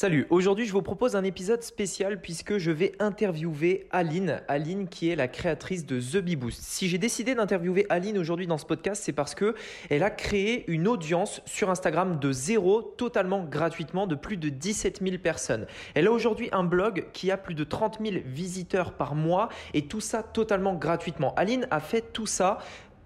Salut, aujourd'hui je vous propose un épisode spécial puisque je vais interviewer Aline, Aline qui est la créatrice de The Bee Boost. Si j'ai décidé d'interviewer Aline aujourd'hui dans ce podcast, c'est parce que elle a créé une audience sur Instagram de zéro, totalement gratuitement, de plus de 17 000 personnes. Elle a aujourd'hui un blog qui a plus de 30 000 visiteurs par mois et tout ça totalement gratuitement. Aline a fait tout ça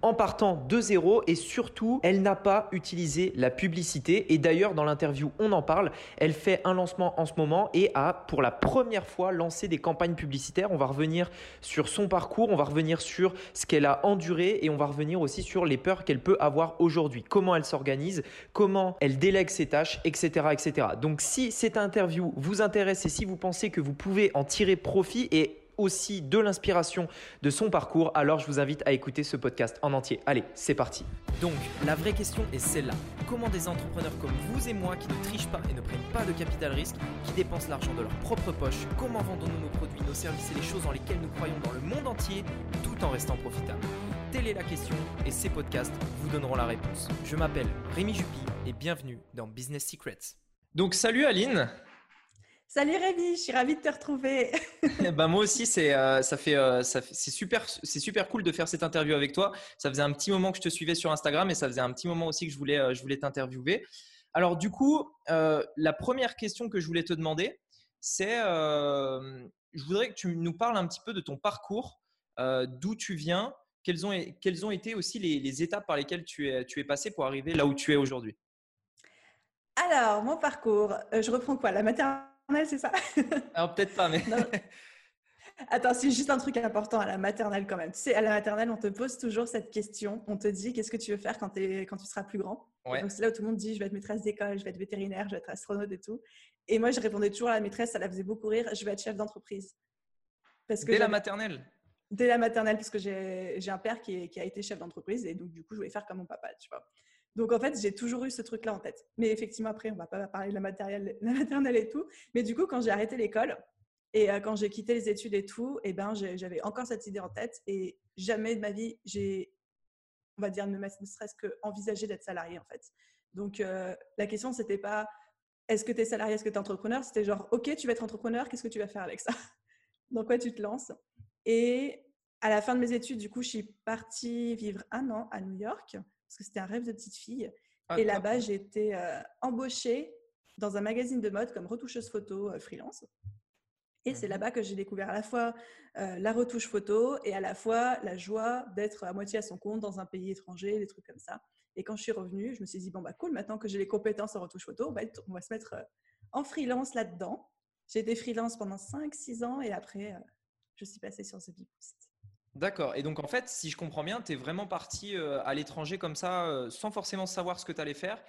en partant de zéro et surtout, elle n'a pas utilisé la publicité. Et d'ailleurs, dans l'interview, on en parle. Elle fait un lancement en ce moment et a pour la première fois lancé des campagnes publicitaires. On va revenir sur son parcours, on va revenir sur ce qu'elle a enduré et on va revenir aussi sur les peurs qu'elle peut avoir aujourd'hui. Comment elle s'organise, comment elle délègue ses tâches, etc., etc. Donc, si cette interview vous intéresse et si vous pensez que vous pouvez en tirer profit et aussi de l'inspiration de son parcours, alors je vous invite à écouter ce podcast en entier. Allez, c'est parti. Donc, la vraie question est celle-là. Comment des entrepreneurs comme vous et moi qui ne trichent pas et ne prennent pas de capital risque, qui dépensent l'argent de leur propre poche, comment vendons-nous nos produits, nos services et les choses dans lesquelles nous croyons dans le monde entier tout en restant profitables? Telle est la question et ces podcasts vous donneront la réponse. Je m'appelle Rémi Juppy et bienvenue dans Business Secrets. Donc, salut Aline Salut Rémi, je suis ravie de te retrouver. ben moi aussi, c'est euh, ça fait, euh, ça c'est super, c'est super cool de faire cette interview avec toi. Ça faisait un petit moment que je te suivais sur Instagram et ça faisait un petit moment aussi que je voulais, euh, je voulais t'interviewer. Alors du coup, la première question que je voulais te demander, c'est, je voudrais que tu nous parles un petit peu de ton parcours, d'où tu viens, quelles ont, quelles ont été aussi les, les, étapes par lesquelles tu es, tu es passé pour arriver là où tu es aujourd'hui? Alors, mon parcours, je reprends quoi? La maternité c'est ça? Alors peut-être pas, mais. Attends, c'est juste un truc important à la maternelle quand même. Tu sais, à la maternelle, on te pose toujours cette question. On te dit qu'est-ce que tu veux faire quand, es, quand tu seras plus grand? Donc c'est là où tout le monde dit je vais être maîtresse d'école, je vais être vétérinaire, je vais être astronaute et tout. Et moi, je répondais toujours à la maîtresse, ça la faisait beaucoup rire je vais être chef d'entreprise. Parce que Dès la maternelle? Dès la maternelle, parce que j'ai un père qui, qui, a été chef d'entreprise et donc du coup, je voulais faire comme mon papa, tu vois. Donc en fait, j'ai toujours eu ce truc-là en tête. Mais effectivement, après, on va pas parler de la, matérielle, la maternelle et tout. Mais du coup, quand j'ai arrêté l'école et euh, quand j'ai quitté les études et tout, eh ben, j'avais encore cette idée en tête et jamais de ma vie, j'ai, on va dire, ne, serait-ce qu'envisagé d'être salarié en fait. Donc euh, la question, c'était pas est-ce que tu es salarié, est-ce que tu es entrepreneur? C'était genre, ok, tu vas être entrepreneur, qu'est-ce que tu vas faire avec ça? Dans quoi tu te lances Et à la fin de mes études, du coup, je suis partie vivre un an à New York parce que c'était un rêve de petite fille. Ah, et là-bas, j'ai été euh, embauchée dans un magazine de mode comme retoucheuse photo euh, freelance. Et c'est mmh là-bas que j'ai découvert à la fois euh, la retouche photo et à la fois la joie d'être à moitié à son compte dans un pays étranger, des trucs comme ça. Et quand je suis revenue, je me suis dit, bon, bah cool, maintenant que j'ai les compétences en retouche photo, on va se mettre en freelance là-dedans. J'ai été freelance pendant 5-6 ans et après, je suis passée sur The Bee D'accord. Et donc, en fait, si je comprends bien, tu es vraiment parti euh, à l'étranger comme ça, euh, sans forcément savoir ce que tu allais faire.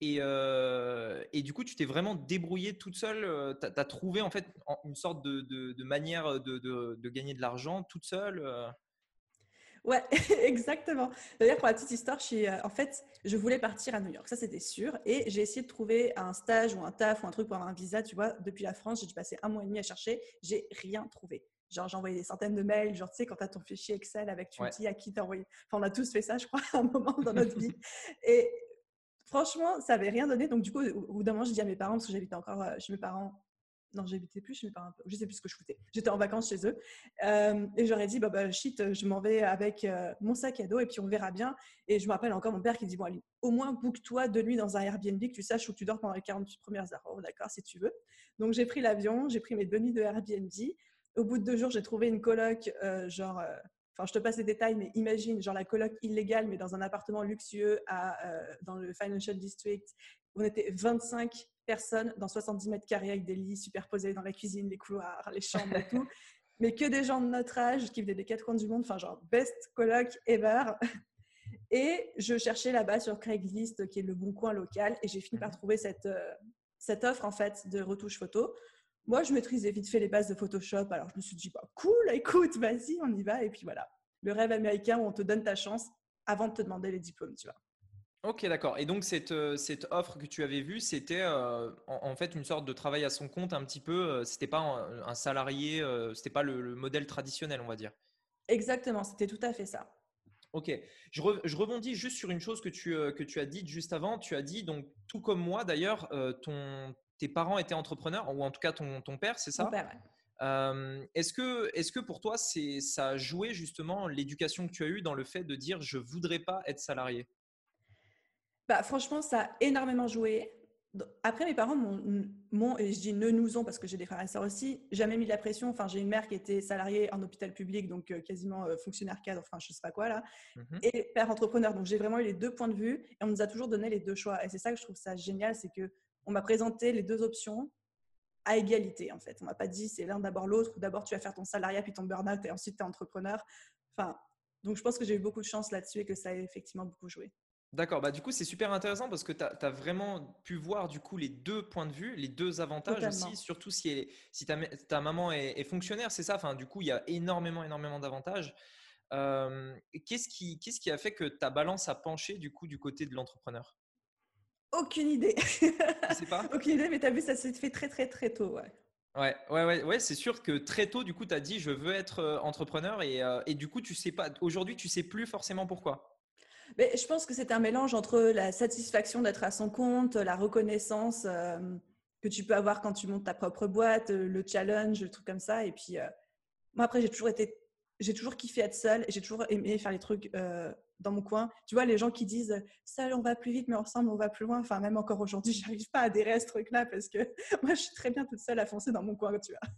Et, euh, et, du coup, tu t'es vraiment débrouillé toute seule. tu as, trouvé en fait une sorte de, manière de, de, gagner de l'argent toute seule. Ouais, exactement. D'ailleurs, pour la petite histoire, je en fait, je voulais partir à New York, ça c'était sûr. Et j'ai essayé de trouver un stage ou un taf ou un truc pour avoir un visa, tu vois, depuis la France. J'ai dû passer un mois et demi à chercher. J'ai rien trouvé. Genre, j'ai envoyé des centaines de mails. Genre, tu sais, quand tu as ton fichier Excel avec tu dis à qui t'as envoyé. Enfin, on a tous fait ça, je crois, à un moment dans notre vie. Et franchement, ça n'avait rien donné. Donc, du coup, au bout d'un moment, j'ai dit à mes parents, parce que j'habitais encore euh, chez mes parents. Non, j'habitais plus chez mes parents. Je sais plus ce que je foutais. J'étais en vacances chez eux. Euh, et j'aurais dit, bah, bah, shit, je m'en vais avec euh, mon sac à dos et puis on verra bien. Et je me rappelle encore mon père qui dit, bon, allez, au moins, book-toi de nuit dans un Airbnb, que tu saches où tu dors pendant les 48 premières heures. Oh, d'accord, si tu veux. Donc, j'ai pris l'avion, j'ai pris mes deux nuits de Airbnb. Au bout de deux jours, j'ai trouvé une coloc, euh, genre, euh, enfin, je te passe les détails, mais imagine, genre la coloc illégale, mais dans un appartement luxueux à, euh, dans le Financial District. On était 25 personnes dans 70 mètres carrés avec des lits superposés dans la cuisine, les couloirs, les chambres et tout. mais que des gens de notre âge qui venaient des quatre coins du monde, enfin, genre, best coloc ever. Et je cherchais là-bas sur Craigslist, qui est le bon coin local, et j'ai fini par mmh trouver cette, cette offre en fait de retouche photo. Moi, je maîtrisais vite fait les bases de Photoshop, alors je me suis dit, bah, cool, écoute, vas-y, on y va. Et puis voilà, le rêve américain où on te donne ta chance avant de te demander les diplômes, tu vois. Ok, d'accord. Et donc, cette, euh, cette offre que tu avais vue, c'était euh, en, fait une sorte de travail à son compte un petit peu. Euh, c'était pas un, salarié, c'était pas le, modèle traditionnel, on va dire? Exactement, c'était tout à fait ça. Ok, je, je, rebondis juste sur une chose que tu, que tu as dite juste avant. Tu as dit, donc tout comme moi d'ailleurs, ton, tes parents étaient entrepreneurs, ou en tout cas ton, ton père, c'est ça Mon père, ouais. est-ce que, est que pour toi, ça a joué justement l'éducation que tu as eue dans le fait de dire je voudrais pas être salarié? Bah, Franchement, ça a énormément joué. Après, mes parents m'ont, et je dis ne nous ont parce que j'ai des frères et sœurs aussi, jamais mis de la pression. Enfin, j'ai une mère qui était salariée en hôpital public, donc euh, quasiment euh, fonctionnaire cadre, enfin, je sais pas quoi là, mmh et père entrepreneur. Donc, j'ai vraiment eu les deux points de vue et on nous a toujours donné les deux choix. Et c'est ça que je trouve ça génial, c'est que on m'a présenté les deux options à égalité en fait. On m'a pas dit c'est l'un d'abord l'autre ou d'abord tu vas faire ton salariat puis ton burn-out et ensuite tu es entrepreneur. Enfin, donc je pense que j'ai eu beaucoup de chance là-dessus et que ça a effectivement beaucoup joué. D'accord, bah du coup c'est super intéressant parce que tu as, vraiment pu voir du coup les deux points de vue, les deux avantages aussi, surtout si, si ta, ta, maman est, fonctionnaire, c'est ça, enfin du coup il y a énormément, énormément d'avantages. qu'est-ce, qui, qu'est-ce qui a fait que ta balance a penché du coup du côté de l'entrepreneur? Aucune idée. sais pas? Aucune idée, mais tu as vu, ça s'est fait très très très tôt, ouais. Ouais, ouais, ouais, ouais c'est sûr que très tôt, du coup, tu as dit je veux être euh, entrepreneur et, euh, et du coup, tu sais pas, aujourd'hui, tu sais plus forcément pourquoi? Mais je pense que c'est un mélange entre la satisfaction d'être à son compte, la reconnaissance euh, que tu peux avoir quand tu montes ta propre boîte, le challenge, le truc comme ça. Et puis, euh, moi, après, j'ai toujours été, j'ai toujours kiffé être seule et j'ai toujours aimé faire les trucs dans mon coin. Tu vois, les gens qui disent seul, on va plus vite, mais ensemble, on va plus loin. Enfin, même encore aujourd'hui, j'arrive pas à adhérer à ce truc-là parce que moi, je suis très bien toute seule à foncer dans mon coin, tu vois.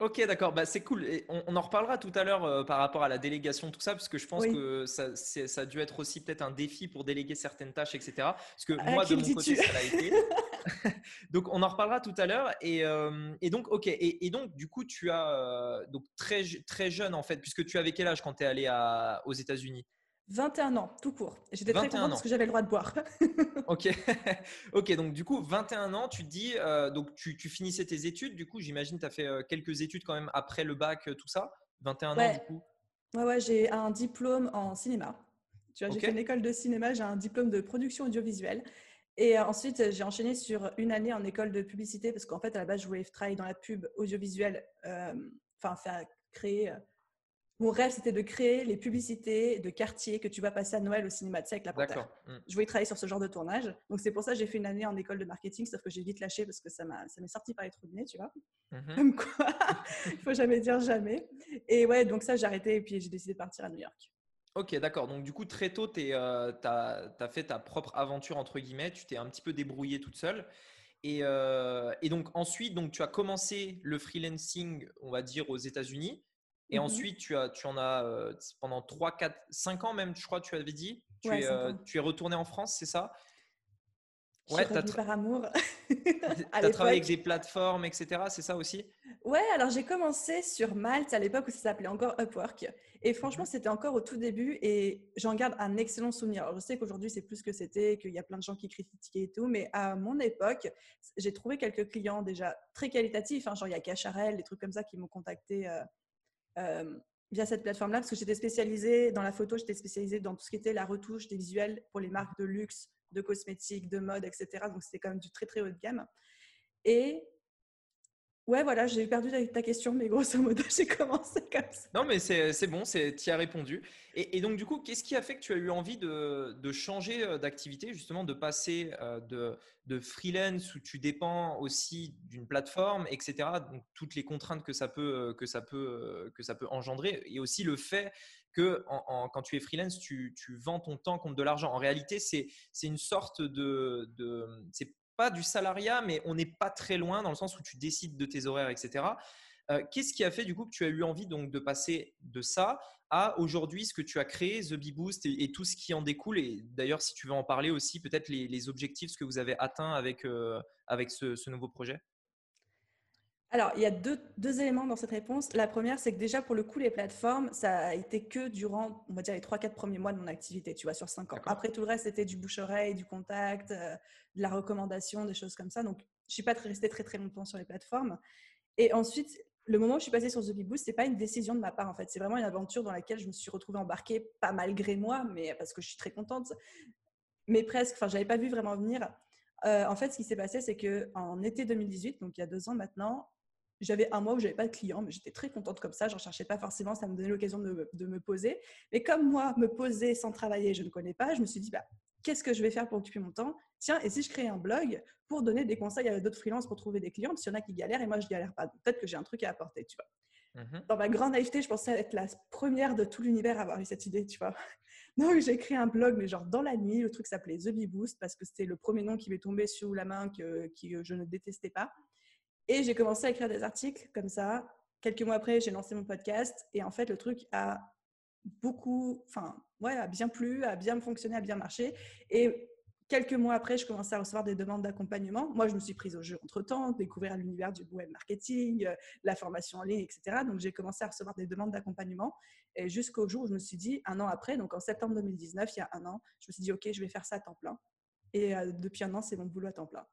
Ok, d'accord. Bah, c'est cool. Et on, en reparlera tout à l'heure euh, par rapport à la délégation, tout ça, parce que je pense que ça, ça, a dû être aussi peut-être un défi pour déléguer certaines tâches, etc. Parce que moi, de mon côté, ça l'a été. donc, on en reparlera tout à l'heure. Et, euh, et, donc, ok. Et, donc, du coup, tu as euh, donc très, très jeune, en fait, puisque tu avais quel âge quand tu es allé à, aux États-Unis? 21 ans, tout court. J'étais très contente parce que j'avais le droit de boire. ok, ok. Donc du coup, 21 ans, tu te dis, euh, donc tu, finissais tes études. Du coup, j'imagine tu as fait euh, quelques études quand même après le bac, euh, tout ça. 21 ans du coup. Ouais, ouais. J'ai un diplôme en cinéma. Tu vois, j'ai fait une école de cinéma. J'ai un diplôme de production audiovisuelle. Et ensuite, j'ai enchaîné sur une année en école de publicité parce qu'en fait, à la base, je voulais travailler dans la pub audiovisuelle, enfin faire créer mon rêve, c'était de créer les publicités de quartier que tu vas passer à Noël au cinéma, tu sais, avec la panthère. Mmh. Je voulais travailler sur ce genre de tournage. Donc, c'est pour ça que j'ai fait une année en école de marketing, sauf que j'ai vite lâché parce que ça m'est sorti par les trous de nez, tu vois. Mmh Comme quoi, il faut jamais dire jamais. Et ouais, donc ça, j'ai arrêté et puis j'ai décidé de partir à New York. Ok, d'accord. Donc, du coup, très tôt, tu euh, as, fait ta propre aventure, entre guillemets. Tu t'es un petit peu débrouillée toute seule. Et, euh, et, donc, ensuite, donc, tu as commencé le freelancing, on va dire, aux États-Unis. Et mmh ensuite, tu, as, tu en as euh, pendant 3, 4, 5 ans même, je crois, tu avais dit. Tu, es, euh, tu es retourné en France, c'est ça? Ouais, tu as par amour. tu as travaillé avec des plateformes, etc. C'est ça aussi? Ouais, alors j'ai commencé sur Malte à l'époque où ça s'appelait encore Upwork. Et mmh franchement, c'était encore au tout début et j'en garde un excellent souvenir. Alors, je sais qu'aujourd'hui, c'est plus ce que c'était, qu'il y a plein de gens qui critiquaient et tout, mais à mon époque, j'ai trouvé quelques clients déjà très qualitatifs. Hein, genre, il y a Cacharel, des trucs comme ça qui m'ont contacté. Euh, via cette plateforme-là, parce que j'étais spécialisée dans la photo, j'étais spécialisée dans tout ce qui était la retouche des visuels pour les marques de luxe, de cosmétiques, de mode, etc. Donc c'était quand même du très très haut de gamme. Et Ouais, voilà, j'ai perdu ta question, mais grosso modo, j'ai commencé comme ça. Non, mais c'est bon, tu as répondu. Et, donc, du coup, qu'est-ce qui a fait que tu as eu envie de, de changer euh, d'activité, justement, de passer euh, de, de, freelance où tu dépends aussi d'une plateforme, etc. Donc, toutes les contraintes que ça peut, euh, que ça peut, que ça peut engendrer. Et aussi le fait que quand tu es freelance, tu, tu, vends ton temps contre de l'argent. En réalité, c'est une sorte de. de pas du salariat, mais on n'est pas très loin dans le sens où tu décides de tes horaires, etc. Euh, qu'est-ce qui a fait du coup que tu as eu envie donc de passer de ça à aujourd'hui ce que tu as créé, The Bee Boost et, tout ce qui en découle? Et d'ailleurs, si tu veux en parler aussi, peut-être les, objectifs, ce que vous avez atteint avec, euh, avec ce, nouveau projet? Alors, il y a deux, deux, éléments dans cette réponse. La première, c'est que déjà, pour le coup, les plateformes, ça a été que durant, on va dire, les 3-4 premiers mois de mon activité, tu vois, sur 5 ans. Après, tout le reste, c'était du bouche-oreille, du contact, euh, de la recommandation, des choses comme ça. Donc, je ne suis pas restée très, très longtemps sur les plateformes. Et ensuite, le moment où je suis passée sur The Big Boost, ce n'est pas une décision de ma part, en fait. C'est vraiment une aventure dans laquelle je me suis retrouvée embarquée, pas malgré moi, mais parce que je suis très contente, mais presque. Enfin, je n'avais pas vu vraiment venir. Euh, en fait, ce qui s'est passé, c'est qu'en été 2018, donc il y a deux ans maintenant, j'avais un mois où j'avais pas de clients, mais j'étais très contente comme ça. Je cherchais pas forcément, ça me donnait l'occasion de, me poser. Mais comme moi, me poser sans travailler, je ne connais pas, je me suis dit, bah, qu'est-ce que je vais faire pour occuper mon temps? Tiens, et si je crée un blog pour donner des conseils à d'autres freelances pour trouver des clients, parce qu'il y en a qui galèrent et moi je galère pas. Peut-être que j'ai un truc à apporter, tu vois. Mmh Dans ma grande naïveté, je pensais être la première de tout l'univers à avoir eu cette idée, tu vois. Donc j'ai créé un blog, mais genre dans la nuit, le truc s'appelait The Bee Boost parce que c'était le premier nom qui m'est tombé sous la main que, que je ne détestais pas. Et j'ai commencé à écrire des articles comme ça. Quelques mois après, j'ai lancé mon podcast et en fait, le truc a beaucoup, enfin, ouais, a bien plu, a bien fonctionné, a bien marché. Et quelques mois après, je commençais à recevoir des demandes d'accompagnement. Moi, je me suis prise au jeu entre-temps, découvrir l'univers du web marketing, euh, la formation en ligne, etc. Donc, j'ai commencé à recevoir des demandes d'accompagnement. Et jusqu'au jour où je me suis dit, un an après, donc en septembre 2019, il y a un an, je me suis dit, OK, je vais faire ça à temps plein. Et euh, depuis un an, c'est mon boulot à temps plein.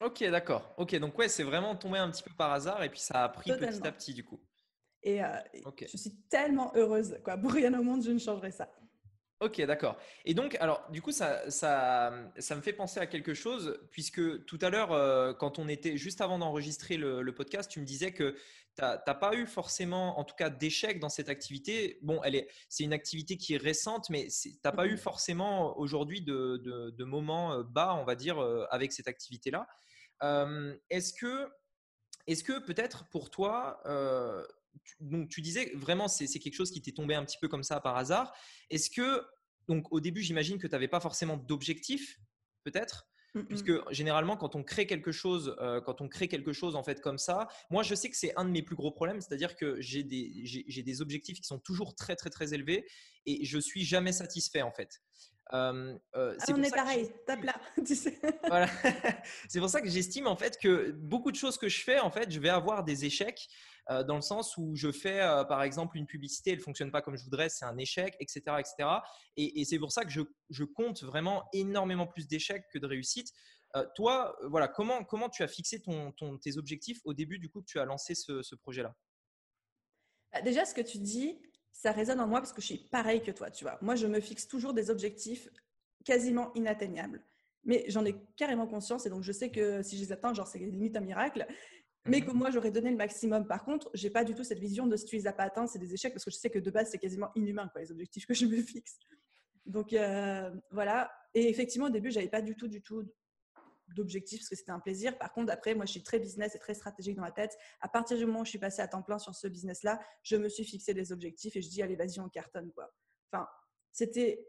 Ok, d'accord. Ok, donc ouais, c'est vraiment tombé un petit peu par hasard et puis ça a pris petit à petit du coup. Et euh, je suis tellement heureuse. Quoi. Pour rien au monde, je ne changerai ça. Ok, d'accord. Et donc, alors, du coup, ça, ça, ça, me fait penser à quelque chose, puisque tout à l'heure, euh, quand on était juste avant d'enregistrer le, podcast, tu me disais que n'as pas eu forcément, en tout cas, d'échec dans cette activité. Bon, elle est, c'est une activité qui est récente, mais tu n'as pas eu mmh forcément aujourd'hui de, de, de, moments euh, bas, on va dire, avec cette activité-là. est-ce que, est-ce que peut-être pour toi, donc tu disais vraiment c'est quelque chose qui t'est tombé un petit peu comme ça par hasard. Est-ce que donc au début j'imagine que tu n'avais pas forcément d'objectif peut-être mmh, mmh. puisque généralement quand on crée quelque chose euh, quand on crée quelque chose en fait comme ça moi je sais que c'est un de mes plus gros problèmes c'est-à-dire que j'ai des des objectifs qui sont toujours très très très élevés et je suis jamais satisfait en fait euh, euh, ah, on est pareil, tape là. voilà. c'est pour ça que j'estime en fait que beaucoup de choses que je fais, en fait, je vais avoir des échecs euh, dans le sens où je fais par exemple une publicité, elle fonctionne pas comme je voudrais, c'est un échec, etc., etc. Et, c'est pour ça que je, compte vraiment énormément plus d'échecs que de réussites. Toi, voilà, comment, comment tu as fixé ton, tes objectifs au début du coup que tu as lancé ce, projet-là? Bah, Déjà, ce que tu dis, ça résonne en moi parce que je suis pareil que toi, tu vois. Moi, je me fixe toujours des objectifs quasiment inatteignables. Mais j'en ai carrément conscience et donc je sais que si je les atteins, genre c'est limite un miracle mais que moi j'aurais donné le maximum. Par contre, j'ai pas du tout cette vision de si tu les as pas atteints, c'est des échecs parce que je sais que de base c'est quasiment inhumain quoi, les objectifs que je me fixe. Donc euh, voilà. Et effectivement au début j'avais pas du tout du tout d'objectifs parce que c'était un plaisir. Par contre après moi je suis très business et très stratégique dans la tête. À partir du moment où je suis passée à temps plein sur ce business là, je me suis fixé des objectifs et je dis allez vas-y on cartonne quoi. Enfin c'était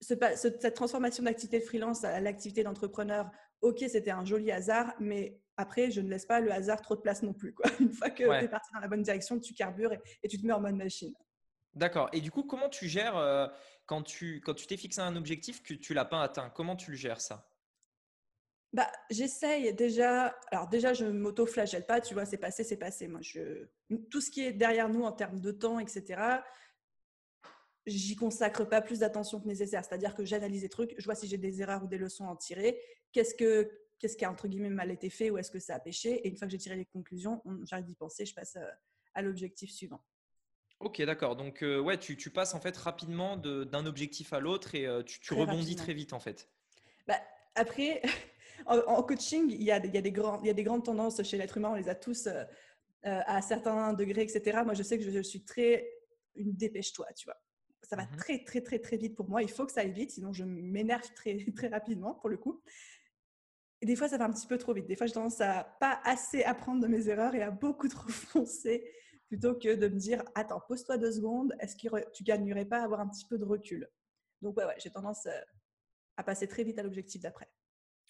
cette transformation d'activité de freelance à l'activité d'entrepreneur, ok, c'était un joli hasard, mais après, je ne laisse pas le hasard trop de place non plus. Quoi. Une fois que tu es parti dans la bonne direction, tu carbures et, tu te mets en mode machine. D'accord. Et du coup, comment tu gères euh, quand tu quand tu t'es fixé un objectif que tu l'as pas atteint Comment tu le gères ça? Bah, j'essaye déjà. Alors déjà, je m'auto-flagelle pas. Tu vois, c'est passé, c'est passé. Moi, je tout ce qui est derrière nous en termes de temps, etc. J'y consacre pas plus d'attention que nécessaire. C'est-à-dire que j'analyse les trucs, je vois si j'ai des erreurs ou des leçons à en tirer. Qu'est-ce que qu'est-ce qui a entre guillemets mal été fait ou est-ce que ça a pêché? Et une fois que j'ai tiré les conclusions, j'arrête d'y penser, je passe euh, à l'objectif suivant. Ok, d'accord. Donc, euh, ouais, tu, tu, passes en fait rapidement d'un objectif à l'autre et euh, tu, rebondis très vite en fait. Bah, après, en, coaching, il y, a, il, y a des grands, il y a des grandes tendances chez l'être humain, on les a tous à certains degrés, etc. Moi, je sais que je, suis très une dépêche-toi, tu vois. Ça va mmh très, très, très, très vite pour moi. Il faut que ça aille vite, sinon je m'énerve très, très rapidement pour le coup. Et des fois, ça va un petit peu trop vite. Des fois, j'ai tendance à pas assez apprendre de mes erreurs et à beaucoup trop foncer plutôt que de me dire Attends, pose-toi deux secondes, est-ce que tu gagnerais pas à avoir un petit peu de recul? Donc, ouais, ouais j'ai tendance euh, à passer très vite à l'objectif d'après.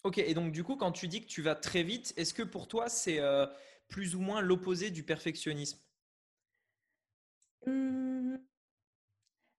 Ok, et donc du coup, quand tu dis que tu vas très vite, est-ce que pour toi, c'est euh, plus ou moins l'opposé du perfectionnisme? Mmh.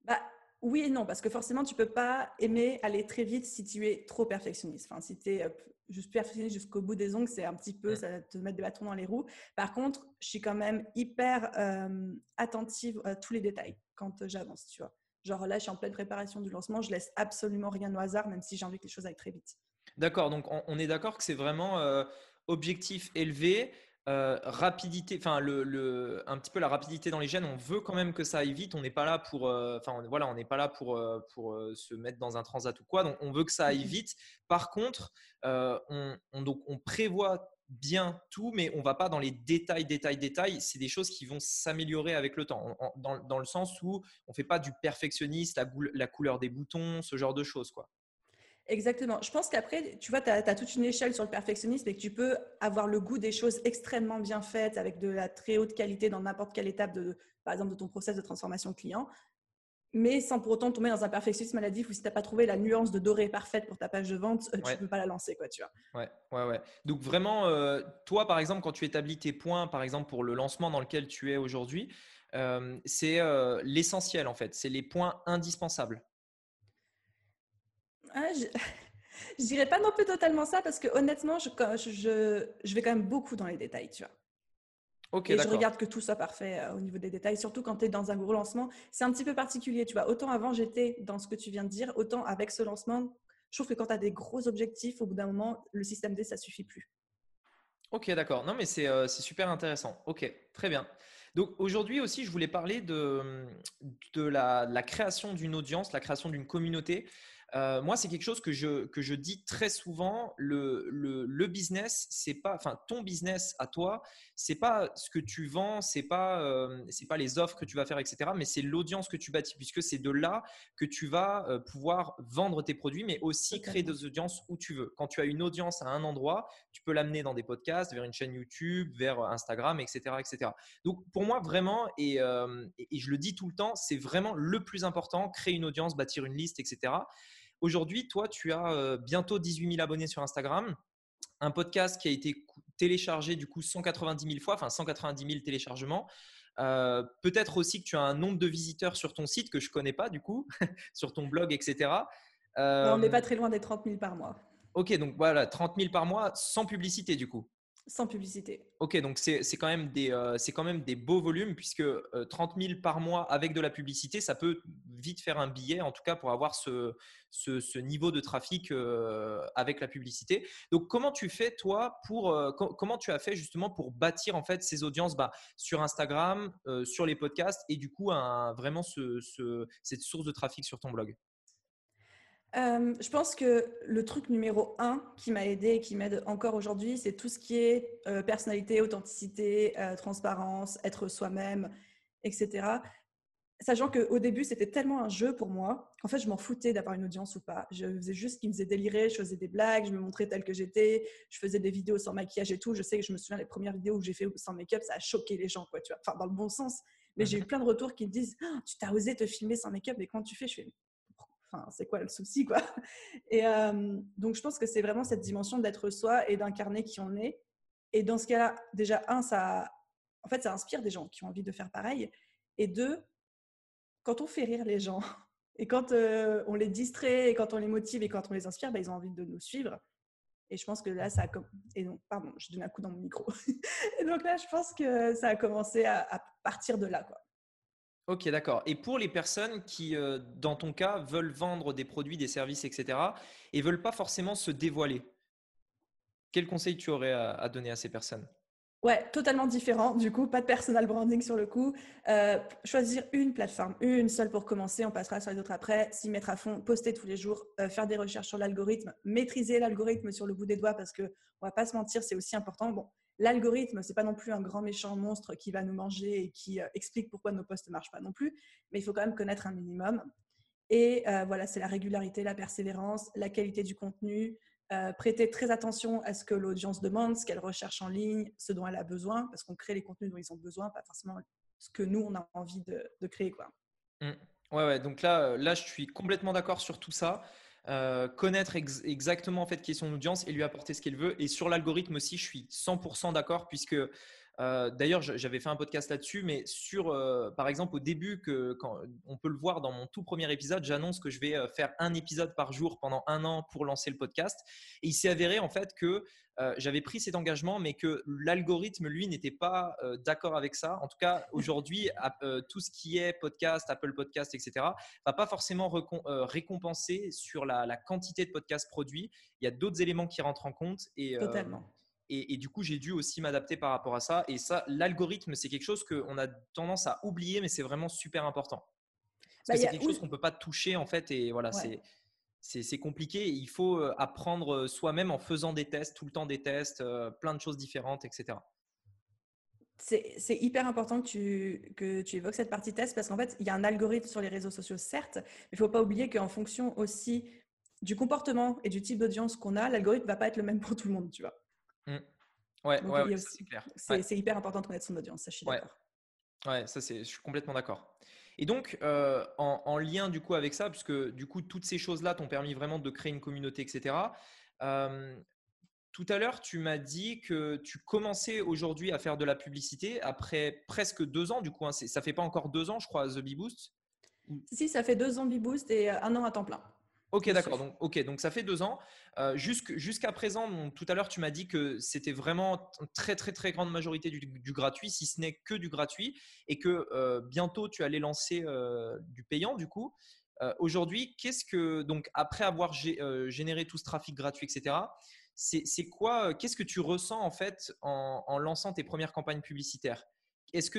bah, oui et non, parce que forcément, tu peux pas aimer aller très vite si tu es trop perfectionniste. Enfin, si tu es euh, juste perfectionniste jusqu'au bout des ongles, c'est un petit peu, ça va te mettre des bâtons dans les roues. Par contre, je suis quand même hyper euh, attentive à tous les détails quand j'avance, tu vois. Genre là, je suis en pleine préparation du lancement, je laisse absolument rien au hasard, même si j'ai envie que les choses aillent très vite. D'accord, donc on, est d'accord que c'est vraiment euh, objectif élevé, euh, rapidité, enfin le, un petit peu la rapidité dans les gènes, on veut quand même que ça aille vite. On n'est pas là pour, euh, enfin voilà, on n'est pas là pour pour se mettre dans un transat ou quoi. Donc on veut que ça aille vite. Par contre, on, donc on prévoit bien tout, mais on va pas dans les détails, détails, détails. C'est des choses qui vont s'améliorer avec le temps, dans, dans, le sens où on fait pas du perfectionniste, la, la couleur des boutons, ce genre de choses quoi. Exactement. Je pense qu'après, tu vois, tu as, toute une échelle sur le perfectionnisme et que tu peux avoir le goût des choses extrêmement bien faites avec de la très haute qualité dans n'importe quelle étape, de, par exemple, de ton process de transformation client, mais sans pour autant tomber dans un perfectionnisme maladif où si tu n'as pas trouvé la nuance de doré parfaite pour ta page de vente, euh, tu ne peux pas la lancer, quoi, tu vois. Ouais, ouais, ouais. Donc vraiment, euh, toi, par exemple, quand tu établis tes points, par exemple, pour le lancement dans lequel tu es aujourd'hui, euh, c'est l'essentiel, en fait. C'est les points indispensables. Ah, je... dirais pas non plus totalement ça parce que honnêtement, je, je, je vais quand même beaucoup dans les détails, tu vois. Ok, et je regarde que tout soit parfait euh, au niveau des détails, surtout quand tu es dans un gros lancement. C'est un petit peu particulier, tu vois. Autant avant, j'étais dans ce que tu viens de dire, autant avec ce lancement, je trouve que quand tu as des gros objectifs, au bout d'un moment, le système D, ça suffit plus. Ok, d'accord. Non, mais c'est euh, super intéressant. Ok, très bien. Donc aujourd'hui aussi, je voulais parler de, de la, la création d'une audience, la création d'une communauté. Euh, moi, c'est quelque chose que je, que je dis très souvent. Le, le, le business, c'est pas, enfin, ton business à toi, c'est pas ce que tu vends, c'est pas, euh, c'est pas les offres que tu vas faire, etc. Mais c'est l'audience que tu bâtis, puisque c'est de là que tu vas euh, pouvoir vendre tes produits, mais aussi créer des audiences où tu veux. Quand tu as une audience à un endroit, tu peux l'amener dans des podcasts, vers une chaîne YouTube, vers Instagram, etc., etc. Donc, pour moi, vraiment, et, et je le dis tout le temps, c'est vraiment le plus important, créer une audience, bâtir une liste, etc. Aujourd'hui, toi, tu as euh, bientôt 18 000 abonnés sur Instagram, un podcast qui a été téléchargé du coup 190 000 fois, enfin 190 000 téléchargements. Euh, peut-être aussi que tu as un nombre de visiteurs sur ton site que je ne connais pas du coup, sur ton blog, etc. on n'est pas euh, très loin des 30 000 par mois. Ok, donc voilà, 30 000 par mois sans publicité du coup. Sans publicité. Ok, donc c'est quand, même des, euh, quand même des beaux volumes puisque 30 euh, 000 par mois avec de la publicité, ça peut vite faire un billet, en tout cas pour avoir ce, ce, niveau de trafic euh, avec la publicité. Donc comment tu fais toi pour, comment tu as fait justement pour bâtir en fait ces audiences? Bah, sur Instagram, sur les podcasts et du coup un, vraiment ce, cette source de trafic sur ton blog euh, je pense que le truc numéro un qui m'a aidé et qui m'aide encore aujourd'hui, c'est tout ce qui est euh, personnalité, authenticité, euh, transparence, être soi-même, etc. Sachant qu'au début, c'était tellement un jeu pour moi qu'en fait, je m'en foutais d'avoir une audience ou pas. Je faisais juste ce qui me faisait délirer, je faisais des blagues, je me montrais telle que j'étais, je faisais des vidéos sans maquillage et tout. Je sais que je me souviens, les premières vidéos que j'ai fait sans make-up, ça a choqué les gens, quoi, tu vois. Enfin, dans le bon sens. Mais j'ai eu plein de retours qui me disent «Ah, Tu t'as osé te filmer sans make-up, mais quand tu fais Je fais C'est quoi le souci, quoi? Et euh, donc, je pense que c'est vraiment cette dimension d'être soi et d'incarner qui on est. Et dans ce cas-là, déjà, un, ça, en fait, ça inspire des gens qui ont envie de faire pareil. Et deux, quand on fait rire les gens et quand euh, on les distrait et quand on les motive et quand on les inspire, bah, ils ont envie de nous suivre. Et je pense que là, ça a et donc, pardon, je donne un coup dans mon micro. et donc là, je pense que ça a commencé à, à partir de là, quoi. Ok, d'accord. Et pour les personnes qui, euh, dans ton cas, veulent vendre des produits, des services, etc., et veulent pas forcément se dévoiler, quel conseil tu aurais à, donner à ces personnes? Ouais, totalement différent. Du coup, pas de personal branding sur le coup. Euh, choisir une plateforme, une seule pour commencer. On passera sur les autres après. S'y mettre à fond, poster tous les jours, euh, faire des recherches sur l'algorithme, maîtriser l'algorithme sur le bout des doigts parce que on va pas se mentir, c'est aussi important. Bon, L'algorithme, c'est pas non plus un grand méchant monstre qui va nous manger et qui euh, explique pourquoi nos posts ne marchent pas non plus, mais il faut quand même connaître un minimum. Et voilà, c'est la régularité, la persévérance, la qualité du contenu, euh, prêter très attention à ce que l'audience demande, ce qu'elle recherche en ligne, ce dont elle a besoin, parce qu'on crée les contenus dont ils ont besoin, pas forcément ce que nous, on a envie de, créer. Quoi. Mmh. Ouais, ouais, donc là, là, je suis complètement d'accord sur tout ça. Euh, connaître exactement en fait qui est son audience et lui apporter ce qu'elle veut. Et sur l'algorithme aussi, je suis 100% d'accord puisque euh, d'ailleurs j'avais fait un podcast là-dessus, mais sur euh, par exemple au début que quand on peut le voir dans mon tout premier épisode, j'annonce que je vais faire un épisode par jour pendant un an pour lancer le podcast. Et il s'est avéré en fait que euh, j'avais pris cet engagement, mais que l'algorithme, lui, n'était pas euh, d'accord avec ça. En tout cas, aujourd'hui, euh, tout ce qui est podcast, Apple Podcast, etc., va pas forcément récompenser sur la, quantité de podcasts produits. Il y a d'autres éléments qui rentrent en compte. Et, Totalement. Et, du coup, j'ai dû aussi m'adapter par rapport à ça. Et ça, l'algorithme, c'est quelque chose qu'on a tendance à oublier, mais c'est vraiment super important. Bah, c'est quelque chose qu'on ne peut pas toucher, en fait. Et voilà, c'est c'est compliqué. Il faut euh, apprendre euh, soi-même en faisant des tests, tout le temps des tests, euh, plein de choses différentes, etc. C'est hyper important que tu, que tu évoques cette partie test parce qu'en fait, il y a un algorithme sur les réseaux sociaux, certes, mais il ne faut pas oublier qu'en fonction aussi du comportement et du type d'audience qu'on a, l'algorithme va pas être le même pour tout le monde, tu vois. Mmh. Ouais, ouais, c'est clair. C'est hyper important de connaître son audience, ça je suis d'accord. Ouais, ça c'est, je suis complètement d'accord. Et donc, euh, en, lien du coup avec ça, puisque du coup toutes ces choses-là t'ont permis vraiment de créer une communauté, etc. tout à l'heure, tu m'as dit que tu commençais aujourd'hui à faire de la publicité après presque deux ans. Du coup, hein, ça fait pas encore deux ans, je crois, The Bee Boost? Si, ça fait deux ans de Bee Boost et euh, un an à temps plein. Ok, d'accord. Donc, ok, donc ça fait deux ans. Euh, jusqu'à présent, tout à l'heure, tu m'as dit que c'était vraiment une très, très, très grande majorité du, gratuit, si ce n'est que du gratuit, et que euh, bientôt, tu allais lancer euh, du payant, du coup. Aujourd'hui, qu'est-ce que, donc, après avoir généré tout ce trafic gratuit, etc., c'est quoi, qu'est-ce que tu ressens en fait en lançant tes premières campagnes publicitaires? Est-ce que,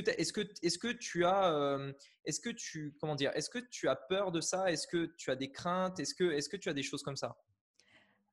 tu as, euh, est-ce que tu, comment dire, est-ce que tu as peur de ça? Est-ce que tu as des craintes? Est-ce que, est-ce que tu as des choses comme ça?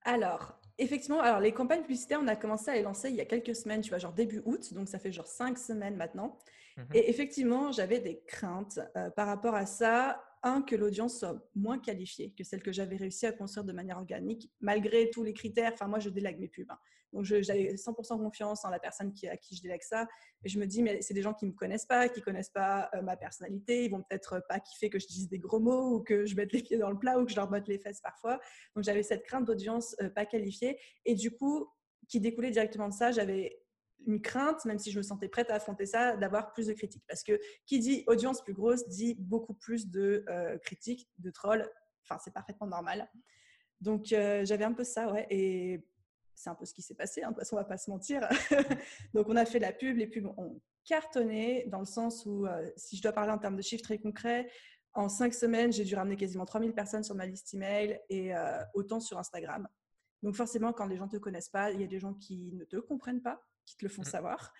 Alors, effectivement, alors les campagnes publicitaires, on a commencé à les lancer il y a quelques semaines, tu vois, genre début août, donc ça fait genre cinq semaines maintenant. Mmh Et effectivement, j'avais des craintes euh, par rapport à ça. Un, que l'audience soit moins qualifiée que celle que j'avais réussi à construire de manière organique, malgré tous les critères. Enfin, moi, je délègue mes pubs. Hein. Donc, j'avais 100% confiance en la personne à qui je délègue ça. Et je me dis, mais c'est des gens qui ne me connaissent pas, qui ne connaissent pas euh, ma personnalité. Ils vont peut-être pas kiffer que je dise des gros mots ou que je mette les pieds dans le plat ou que je leur botte les fesses parfois. Donc, j'avais cette crainte d'audience euh, pas qualifiée. Et du coup, qui découlait directement de ça, j'avais une crainte, même si je me sentais prête à affronter ça, d'avoir plus de critiques. Parce que qui dit audience plus grosse dit beaucoup plus de euh, critiques, de trolls. Enfin, c'est parfaitement normal. Donc, j'avais un peu ça, ouais. Et c'est un peu ce qui s'est passé, hein, de toute façon, on va pas se mentir. Donc, on a fait la pub, les pubs ont cartonné dans le sens où, euh, si je dois parler en termes de chiffres très concrets, en cinq semaines, j'ai dû ramener quasiment 3000 personnes sur ma liste email et euh, autant sur Instagram. Donc, forcément, quand les gens ne te connaissent pas, il y a des gens qui ne te comprennent pas, qui te le font mmh. savoir.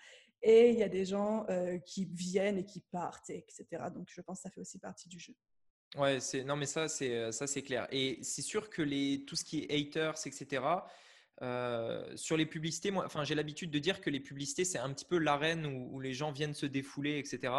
Et il y a des gens euh, qui viennent et qui partent, etc. Donc, je pense que ça fait aussi partie du jeu. Ouais, c'est non mais ça c'est ça c'est clair et c'est sûr que les tout ce qui est haters etc euh, sur les publicités, moi, enfin, j'ai l'habitude de dire que les publicités, c'est un petit peu l'arène où, les gens viennent se défouler, etc.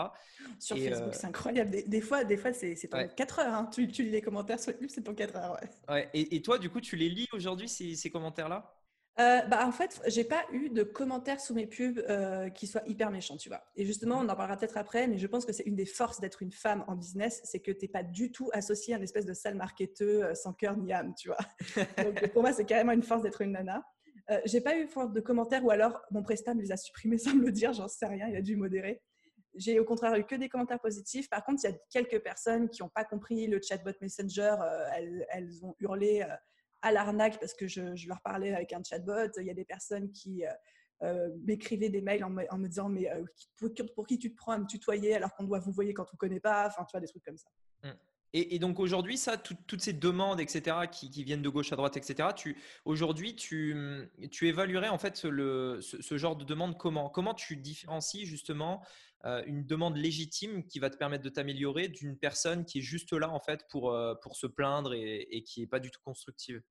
Sur Facebook, euh, c'est incroyable. Des, fois, des fois c'est ton 4 heures. Hein. Tu, lis les commentaires sur YouTube, c'est ton 4 heures. Ouais. Et, toi, du coup, tu les lis aujourd'hui, ces commentaires-là? Euh, bah, en fait, j'ai pas eu de commentaires sous mes pubs euh, qui soient hyper méchants, tu vois. Et justement, on en parlera peut-être après, mais je pense que c'est une des forces d'être une femme en business, c'est que tu n'es pas du tout associé à une espèce de sale marketeur euh, sans cœur ni âme, tu vois. Donc pour moi, c'est carrément une force d'être une nana. Euh, j'ai pas eu de commentaires ou alors mon prestat me les a supprimés sans me le dire, j'en sais rien, il a dû modérer. J'ai au contraire eu que des commentaires positifs. Par contre, il y a quelques personnes qui n'ont pas compris le chatbot Messenger. elles, elles, ont hurlé à l'arnaque parce que je, leur parlais avec un chatbot. Il y a des personnes qui euh, euh, m'écrivaient des mails en me, disant mais euh, pour, qui tu te prends à me tutoyer alors qu'on doit vous voyer quand on ne connaît pas? Enfin, tu vois, des trucs comme ça. Mmh. Et, donc aujourd'hui, ça, toutes ces demandes, etc., qui, viennent de gauche à droite, etc., aujourd'hui, tu, évaluerais en fait ce, genre de demande comment? Comment tu différencies justement une demande légitime qui va te permettre de t'améliorer d'une personne qui est juste là en fait pour, pour se plaindre et, et qui n'est pas du tout constructive?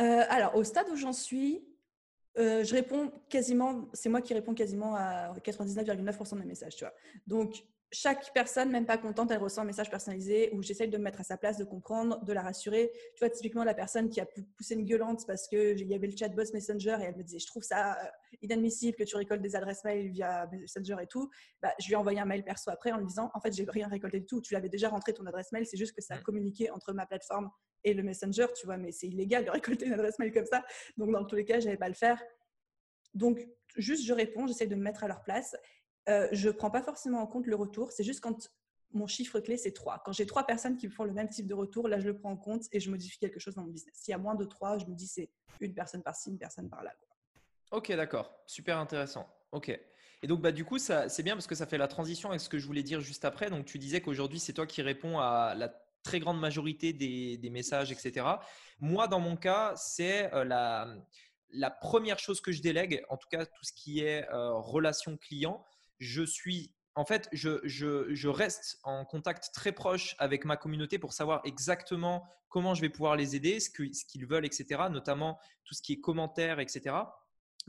Euh, alors, au stade où j'en suis, euh, je réponds quasiment, c'est moi qui réponds quasiment à 99,9% de mes messages, tu vois. Donc, chaque personne, même pas contente, elle reçoit un message personnalisé où j'essaye de me mettre à sa place, de comprendre, de la rassurer. Tu vois, typiquement, la personne qui a poussé une gueulante parce qu'il y avait le chatbot Messenger et elle me disait Je trouve ça euh, inadmissible que tu récoltes des adresses mail via Messenger et tout. Bah, je lui ai envoyé un mail perso après en lui disant En fait, j'ai rien récolté du tout. Tu l'avais déjà rentré ton adresse mail, c'est juste que ça a communiqué entre ma plateforme et le Messenger, tu vois, mais c'est illégal de récolter une adresse mail comme ça. Donc, dans tous les cas, je n'allais pas le faire. Donc, juste, je réponds, j'essaie de me mettre à leur place. Euh, je ne prends pas forcément en compte le retour. C'est juste quand mon chiffre clé, c'est 3. Quand j'ai trois personnes qui me font le même type de retour, là, je le prends en compte et je modifie quelque chose dans mon business. S'il y a moins de 3, je me dis c'est une personne par-ci, une personne par-là. Ok, d'accord. Super intéressant. Ok. Et donc, bah, du coup, c'est bien parce que ça fait la transition avec ce que je voulais dire juste après. Donc, tu disais qu'aujourd'hui, c'est toi qui réponds à la très grande majorité des, messages, etc. Moi, dans mon cas, c'est euh, la, la première chose que je délègue, en tout cas tout ce qui est euh, relation client je suis en fait, je, reste en contact très proche avec ma communauté pour savoir exactement comment je vais pouvoir les aider, ce qu'ils veulent, etc. Notamment tout ce qui est commentaires, etc.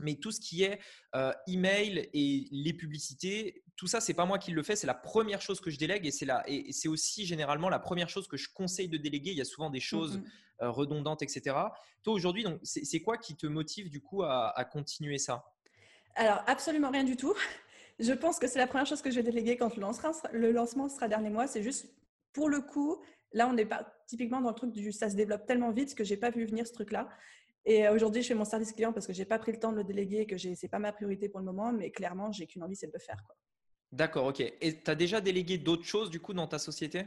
mais tout ce qui est euh, email et les publicités, tout ça, c'est pas moi qui le fais, c'est la première chose que je délègue et c'est et c'est aussi généralement la première chose que je conseille de déléguer. Il y a souvent des choses mmh euh, redondantes, etc. Toi aujourd'hui, c'est quoi qui te motive du coup à, continuer ça? Alors absolument rien du tout. Je pense que c'est la première chose que je vais déléguer quand le, le lancement sera dernier mois. C'est juste pour le coup, là on n'est pas typiquement dans le truc du ça se développe tellement vite que j'ai pas vu venir ce truc-là. Et aujourd'hui, je fais mon service client parce que j'ai pas pris le temps de le déléguer, que c'est pas ma priorité pour le moment, mais clairement, j'ai qu'une envie, c'est de le faire. D'accord, ok. Et tu as déjà délégué d'autres choses du coup dans ta société?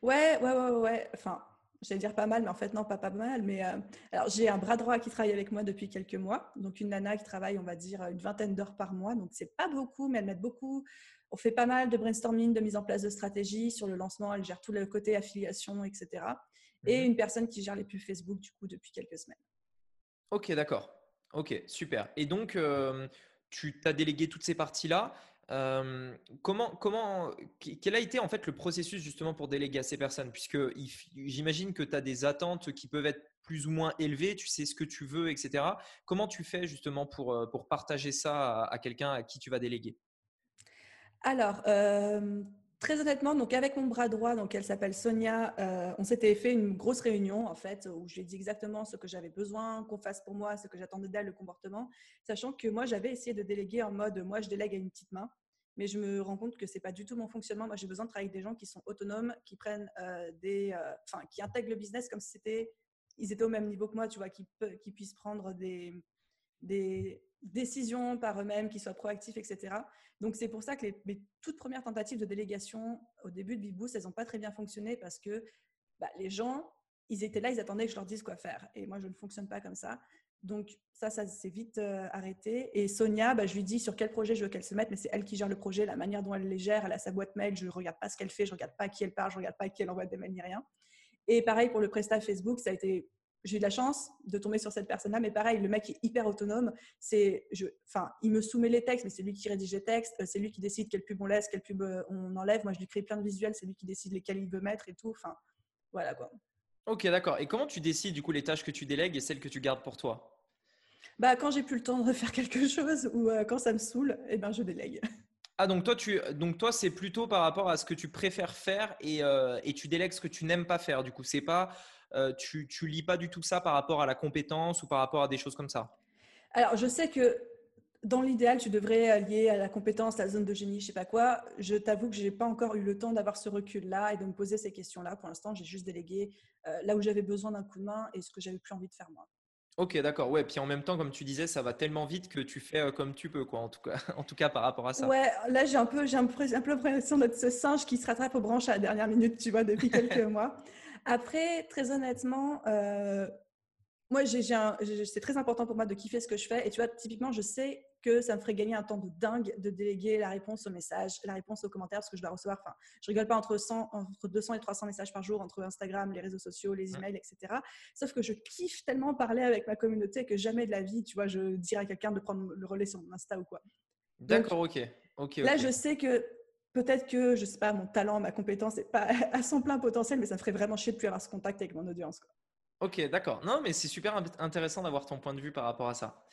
Ouais, ouais, ouais, ouais. Enfin, j'allais dire pas mal, mais en fait, non, pas pas mal. Mais euh, alors, j'ai un bras droit qui travaille avec moi depuis quelques mois. Donc, une nana qui travaille, on va dire, une vingtaine d'heures par mois. Donc, c'est pas beaucoup, mais elle m'aide beaucoup. On fait pas mal de brainstorming, de mise en place de stratégie. Sur le lancement, elle gère tout le côté affiliation, etc. Et mhm. une personne qui gère les pubs Facebook, du coup, depuis quelques semaines. Ok, d'accord. Ok, super. Et donc, euh, tu t'as délégué toutes ces parties-là. Comment, comment, quel a été en fait le processus justement pour déléguer à ces personnes? Puisque j'imagine que tu as des attentes qui peuvent être plus ou moins élevées, tu sais ce que tu veux, etc. Comment tu fais justement pour, pour partager ça à, quelqu'un à qui tu vas déléguer? Alors, Très honnêtement, donc avec mon bras droit, donc elle s'appelle Sonia, on s'était fait une grosse réunion en fait où je lui ai dit exactement ce que j'avais besoin qu'on fasse pour moi, ce que j'attendais d'elle, le comportement, sachant que moi j'avais essayé de déléguer en mode moi je délègue à une petite main, mais je me rends compte que c'est pas du tout mon fonctionnement. Moi j'ai besoin de travailler avec des gens qui sont autonomes, qui prennent euh, des, euh, enfin qui intègrent le business comme si c'était, ils étaient au même niveau que moi, tu vois, qui, qui puissent prendre des, des décisions par eux-mêmes, qui soient proactifs, etc. Donc, c'est pour ça que les, toutes premières tentatives de délégation au début de Biboost, elles n'ont pas très bien fonctionné parce que bah, les gens, ils étaient là, ils attendaient que je leur dise quoi faire. Et moi, je ne fonctionne pas comme ça. Donc, ça, ça s'est vite euh, arrêté. Et Sonia, bah, je lui dis sur quel projet je veux qu'elle se mette, mais c'est elle qui gère le projet, la manière dont elle les gère. Elle a sa boîte mail, je ne regarde pas ce qu'elle fait, je ne regarde pas à qui elle parle, je ne regarde pas à qui elle envoie des mails ni rien. Et pareil pour le prestat Facebook, ça a été j'ai eu de la chance de tomber sur cette personne-là, mais pareil, le mec est hyper autonome. C'est, je, enfin, il me soumet les textes, mais c'est lui qui rédige les textes, euh, c'est lui qui décide quelle pub on laisse, quelle pub euh, on enlève. Moi, je lui crée plein de visuels, c'est lui qui décide lesquels il veut mettre et tout. Enfin, voilà quoi. Ok, d'accord. Et comment tu décides du coup les tâches que tu délègues et celles que tu gardes pour toi? Bah, quand j'ai plus le temps de faire quelque chose ou euh, quand ça me saoule, eh ben, je délègue. Ah donc toi tu donc toi c'est plutôt par rapport à ce que tu préfères faire et, et tu délègues ce que tu n'aimes pas faire. Du coup c'est pas euh, tu, tu lis pas du tout ça par rapport à la compétence ou par rapport à des choses comme ça? Alors, je sais que dans l'idéal, tu devrais lier à la compétence, la zone de génie, je sais pas quoi. Je t'avoue que je n'ai pas encore eu le temps d'avoir ce recul-là et de me poser ces questions-là. Pour l'instant, j'ai juste délégué euh, là où j'avais besoin d'un coup de main et ce que j'avais plus envie de faire moi. Ok, d'accord. Ouais, puis en même temps, comme tu disais, ça va tellement vite que tu fais euh, comme tu peux, quoi. En tout cas, en tout cas par rapport à ça. Ouais, là j'ai un peu, j'ai un peu l'impression d'être ce singe qui se rattrape aux branches à la dernière minute, tu vois, depuis quelques mois. Après, très honnêtement, euh, moi, c'est très important pour moi de kiffer ce que je fais. Et tu vois, typiquement, je sais que ça me ferait gagner un temps de dingue de déléguer la réponse aux messages, la réponse aux commentaires, parce que je dois recevoir, enfin, je rigole pas entre, 100, entre 200 et 300 messages par jour, entre Instagram, les réseaux sociaux, les emails, etc. Sauf que je kiffe tellement parler avec ma communauté que jamais de la vie, tu vois, je dirais à quelqu'un de prendre le relais sur mon Insta ou quoi. D'accord, ok. ok. Là, je sais que peut-être que, je sais pas, mon talent, ma compétence n'est pas à son plein potentiel, mais ça me ferait vraiment chier de plus avoir ce contact avec mon audience. Ok, d'accord. Non, mais c'est super intéressant d'avoir ton point de vue par rapport à ça.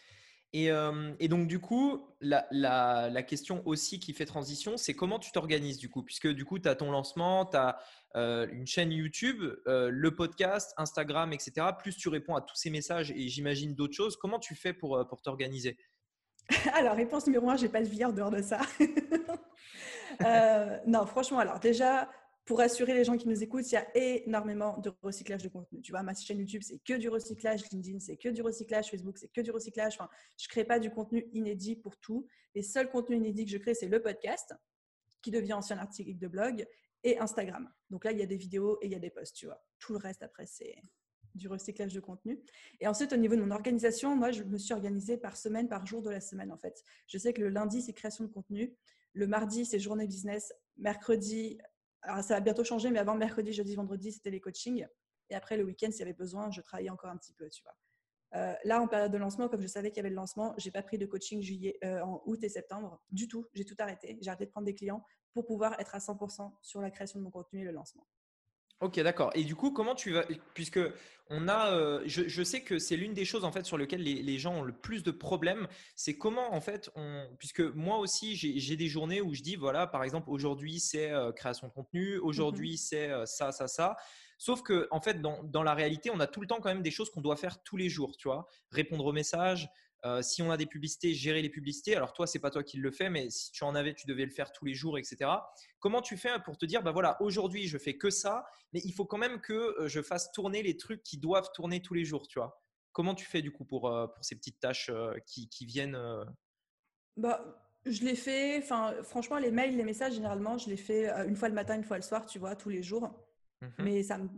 Et, euh, donc, du coup, la, question aussi qui fait transition, c'est comment tu t'organises du coup? Puisque du coup, tu as ton lancement, tu as euh, une chaîne YouTube, euh, le podcast, Instagram, etc. Plus tu réponds à tous ces messages et j'imagine d'autres choses. Comment tu fais pour, pour t'organiser? Alors, réponse numéro un, j'ai pas de vie en dehors de ça. Non, franchement, alors déjà, pour assurer les gens qui nous écoutent, il y a énormément de recyclage de contenu. Tu vois, ma chaîne YouTube, c'est que du recyclage. LinkedIn, c'est que du recyclage. Facebook, c'est que du recyclage. Enfin, je ne crée pas du contenu inédit pour tout. Les seuls contenus inédits que je crée, c'est le podcast, qui devient ancien article de blog, et Instagram. Donc là, il y a des vidéos et il y a des posts, tu vois. Tout le reste, après, c'est du recyclage de contenu. Et ensuite, au niveau de mon organisation, moi, je me suis organisée par semaine, par jour de la semaine, en fait. Je sais que le lundi, c'est création de contenu. Le mardi, c'est journée business. Mercredi, alors ça va bientôt changer, mais avant mercredi, jeudi, vendredi, c'était les coachings. Et après, le week-end, s'il y avait besoin, je travaillais encore un petit peu, tu vois. Euh, là, en période de lancement, comme je savais qu'il y avait le lancement, j'ai pas pris de coaching juillet, euh, en août et septembre du tout. J'ai tout arrêté. J'ai arrêté de prendre des clients pour pouvoir être à 100% sur la création de mon contenu et le lancement. Ok, d'accord. Et du coup, comment tu vas, puisque on a, euh, je, sais que c'est l'une des choses en fait sur lesquelles les, gens ont le plus de problèmes, c'est comment en fait on, puisque moi aussi j'ai des journées où je dis voilà, par exemple aujourd'hui c'est euh, création de contenu, aujourd'hui mmh c'est euh, ça, ça, ça. Sauf que en fait dans, dans, la réalité, on a tout le temps quand même des choses qu'on doit faire tous les jours, tu vois, répondre aux messages, euh, si on a des publicités, gérer les publicités. Alors toi, c'est pas toi qui le fais, mais si tu en avais, tu devais le faire tous les jours, etc. Comment tu fais pour te dire, bah voilà, aujourd'hui, je fais que ça, mais il faut quand même que euh, je fasse tourner les trucs qui doivent tourner tous les jours, tu vois Comment tu fais du coup pour, euh, pour ces petites tâches qui, qui, viennent bah, je les fais, enfin, franchement, les mails, les messages, généralement, je les fais une fois le matin, une fois le soir, tu vois, tous les jours. Mmh mais ça me,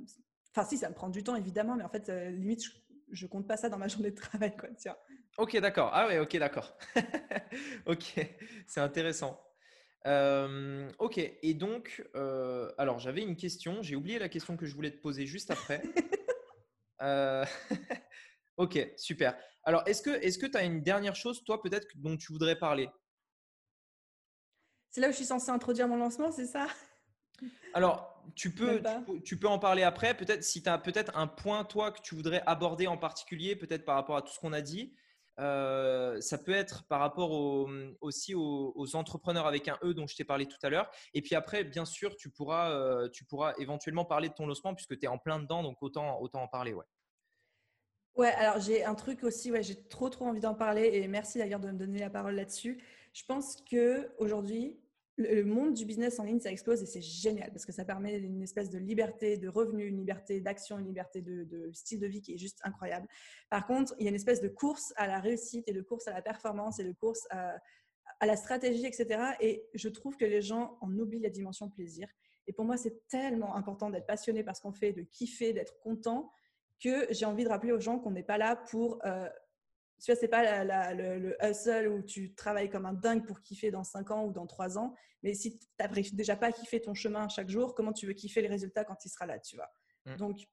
enfin, si, ça me prend du temps, évidemment, mais en fait, limite, je, je compte pas ça dans ma journée de travail, quoi, tiens. Ok, d'accord. Ah ouais, ok, d'accord. ok, c'est intéressant. Euh, ok, et donc, euh, alors j'avais une question, j'ai oublié la question que je voulais te poser juste après. Euh, ok, super. Alors, est-ce que est-ce que tu as une dernière chose, toi, peut-être, dont tu voudrais parler? C'est là où je suis censée introduire mon lancement, c'est ça? Alors, tu peux, tu peux, en parler après. Peut-être si tu as peut-être un point, toi, que tu voudrais aborder en particulier, peut-être par rapport à tout ce qu'on a dit. Euh, ça peut être par rapport aussi aux, entrepreneurs avec un E dont je t'ai parlé tout à l'heure. Et puis après, bien sûr, tu pourras, euh, tu pourras éventuellement parler de ton lancement puisque tu es en plein dedans, donc autant, autant en parler. Ouais. Ouais, alors j'ai un truc aussi, ouais, j'ai trop trop envie d'en parler et merci d'ailleurs de me donner la parole là-dessus. Je pense que aujourd'hui, le monde du business en ligne, ça explose et c'est génial parce que ça permet une espèce de liberté de revenus, une liberté d'action, une liberté de, style de vie qui est juste incroyable. Par contre, il y a une espèce de course à la réussite et de course à la performance et de course à, la stratégie, etc. Et je trouve que les gens en oublient la dimension plaisir. Et pour moi, c'est tellement important d'être passionné par ce qu'on fait, de kiffer, d'être content, que j'ai envie de rappeler aux gens qu'on n'est pas là pour euh, tu vois, c'est pas le, hustle où tu travailles comme un dingue pour kiffer dans 5 ans ou dans 3 ans. Mais si tu n'arrives déjà pas à kiffer ton chemin chaque jour, comment tu veux kiffer les résultats quand il sera là, tu vois? Mm. Donc,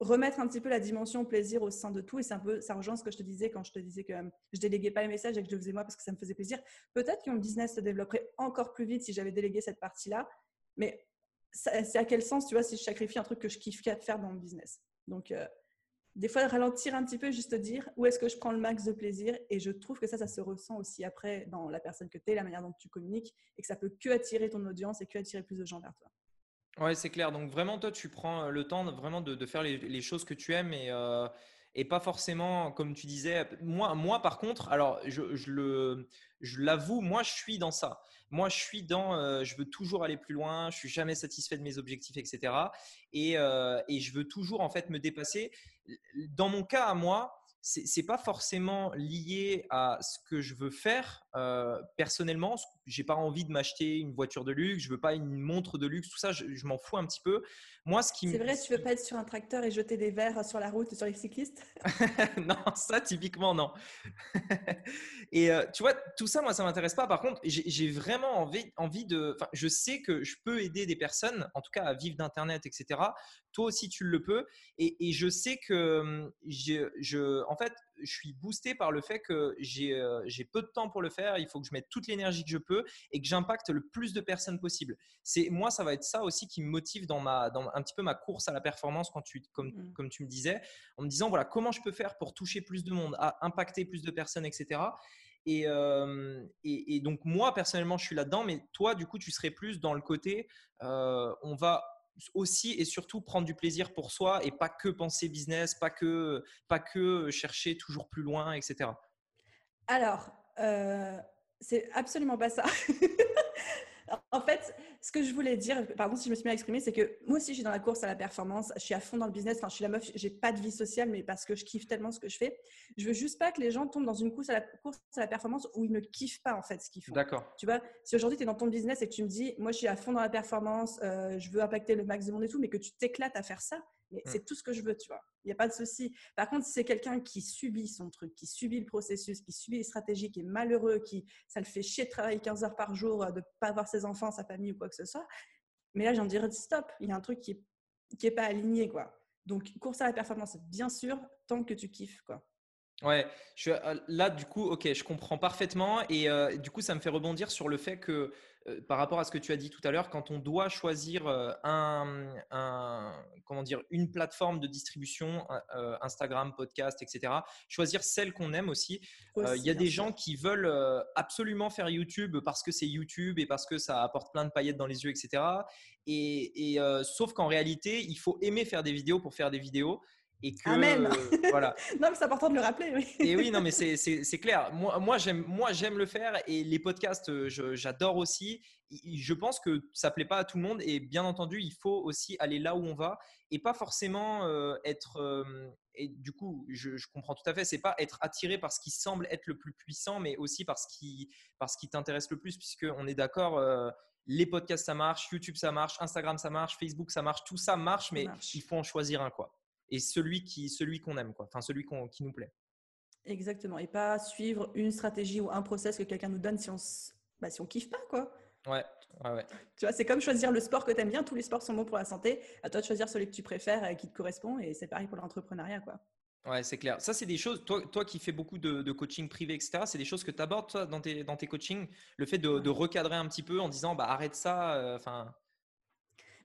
remettre un petit peu la dimension plaisir au sein de tout. Et c'est un peu, ça rejoint ce que je te disais quand je te disais que je déléguais pas les messages et que je le faisais moi parce que ça me faisait plaisir. Peut-être que mon business se développerait encore plus vite si j'avais délégué cette partie-là. Mais c'est à quel sens, tu vois, si je sacrifie un truc que je kiffe faire dans mon business? Donc, euh, des fois ralentir un petit peu, juste dire où est-ce que je prends le max de plaisir. Et je trouve que ça, ça se ressent aussi après dans la personne que tu es, la manière dont tu communiques, et que ça peut que attirer ton audience et que attirer plus de gens vers toi. Ouais, c'est clair. Donc vraiment, toi, tu prends le temps vraiment de, faire les, choses que tu aimes et, euh, et pas forcément, comme tu disais, moi, moi par contre, alors je, le, je l'avoue, moi je suis dans ça. Moi je suis dans, euh, je veux toujours aller plus loin, je suis jamais satisfait de mes objectifs, etc. Et, euh, et je veux toujours en fait me dépasser. Dans mon cas à moi, c'est pas forcément lié à ce que je veux faire euh, personnellement. J'ai pas envie de m'acheter une voiture de luxe, je veux pas une montre de luxe, tout ça, je, m'en fous un petit peu. Moi, ce qui c'est vrai, tu veux pas être sur un tracteur et jeter des verres sur la route sur les cyclistes? Non, ça typiquement non. et euh, tu vois, tout ça, moi, ça m'intéresse pas. Par contre, j'ai vraiment envie, envie de. Enfin, je sais que je peux aider des personnes, en tout cas à vivre d'internet, etc. Toi aussi, tu le peux. Et, et je sais que hum, je, en fait, je suis boosté par le fait que euh, j'ai peu de temps pour le faire. Il faut que je mette toute l'énergie que je peux et que j'impacte le plus de personnes possible. C'est moi, ça va être ça aussi qui me motive dans ma, dans un petit peu ma course à la performance quand tu, comme, mmh. comme tu me disais, en me disant voilà comment je peux faire pour toucher plus de monde, à impacter plus de personnes, etc. Euh, et, et, donc moi personnellement, je suis là-dedans, mais toi, du coup, tu serais plus dans le côté, euh, on va aussi et surtout prendre du plaisir pour soi et pas que penser business, pas que, pas que chercher toujours plus loin, etc. Alors, euh, c'est absolument pas ça. en fait, ce que je voulais dire, pardon si je me suis mal exprimée, c'est que moi aussi, je suis dans la course à la performance. Je suis à fond dans le business. Enfin, je suis la meuf, j'ai pas de vie sociale, mais parce que je kiffe tellement ce que je fais. Je veux juste pas que les gens tombent dans une course à la, course à la performance où ils ne kiffent pas en fait ce qu'ils font. D'accord. Tu vois, si aujourd'hui tu es dans ton business et que tu me dis, moi, je suis à fond dans la performance, euh, je veux impacter le max de monde et tout, mais que tu t'éclates à faire ça, mais mmh. c'est tout ce que je veux, tu vois. Il n'y a pas de souci. Par contre, si c'est quelqu'un qui subit son truc, qui subit le processus, qui subit les stratégies, qui est malheureux, qui ça le fait chier de travailler 15 heures par jour, de ne pas voir ses enfants, sa famille ou quoi que ce soit, mais là, j'en dirais stop. Il y a un truc qui est, qui est pas aligné, quoi. Donc, course à la performance, bien sûr, tant que tu kiffes, quoi. Ouais, je euh, là du coup, ok, je comprends parfaitement et euh, du coup, ça me fait rebondir sur le fait que euh, par rapport à ce que tu as dit tout à l'heure, quand on doit choisir un, comment dire, une plateforme de distribution, Instagram, podcast, etc., choisir celle qu'on aime aussi. Il y a des gens qui veulent absolument faire YouTube parce que c'est YouTube et parce que ça apporte plein de paillettes dans les yeux, etc. Et, et sauf qu'en réalité, il faut aimer faire des vidéos pour faire des vidéos. Et que, Amen. voilà. non, mais c'est important de le rappeler. Oui. Et oui, non, mais c'est clair. Moi, moi j'aime le faire et les podcasts, euh, j'adore aussi. Je pense que ça plaît pas à tout le monde et bien entendu, il faut aussi aller là où on va et pas forcément euh, être. Euh, et du coup, je, je, comprends tout à fait. C'est pas être attiré par ce qui semble être le plus puissant, mais aussi par ce qui, par qui t'intéresse le plus, puisque on est d'accord. les podcasts ça marche, YouTube ça marche, Instagram ça marche, Facebook ça marche, tout ça marche, mais il faut en choisir un quoi et celui qui celui qu'on aime quoi enfin celui qui nous plaît exactement et pas suivre une stratégie ou un process que quelqu'un nous donne si on bah, si on kiffe pas quoi ouais ouais, tu vois c'est comme choisir le sport que tu aimes bien tous les sports sont bons pour la santé à toi de choisir celui que tu préfères et qui te correspond et c'est pareil pour l'entrepreneuriat quoi Ouais, c'est clair. Ça, c'est des choses, toi, toi qui fais beaucoup de, coaching privé, etc., c'est des choses que tu abordes toi, dans, tes, dans tes coachings, le fait de, recadrer un petit peu en disant bah, arrête ça. Euh, enfin.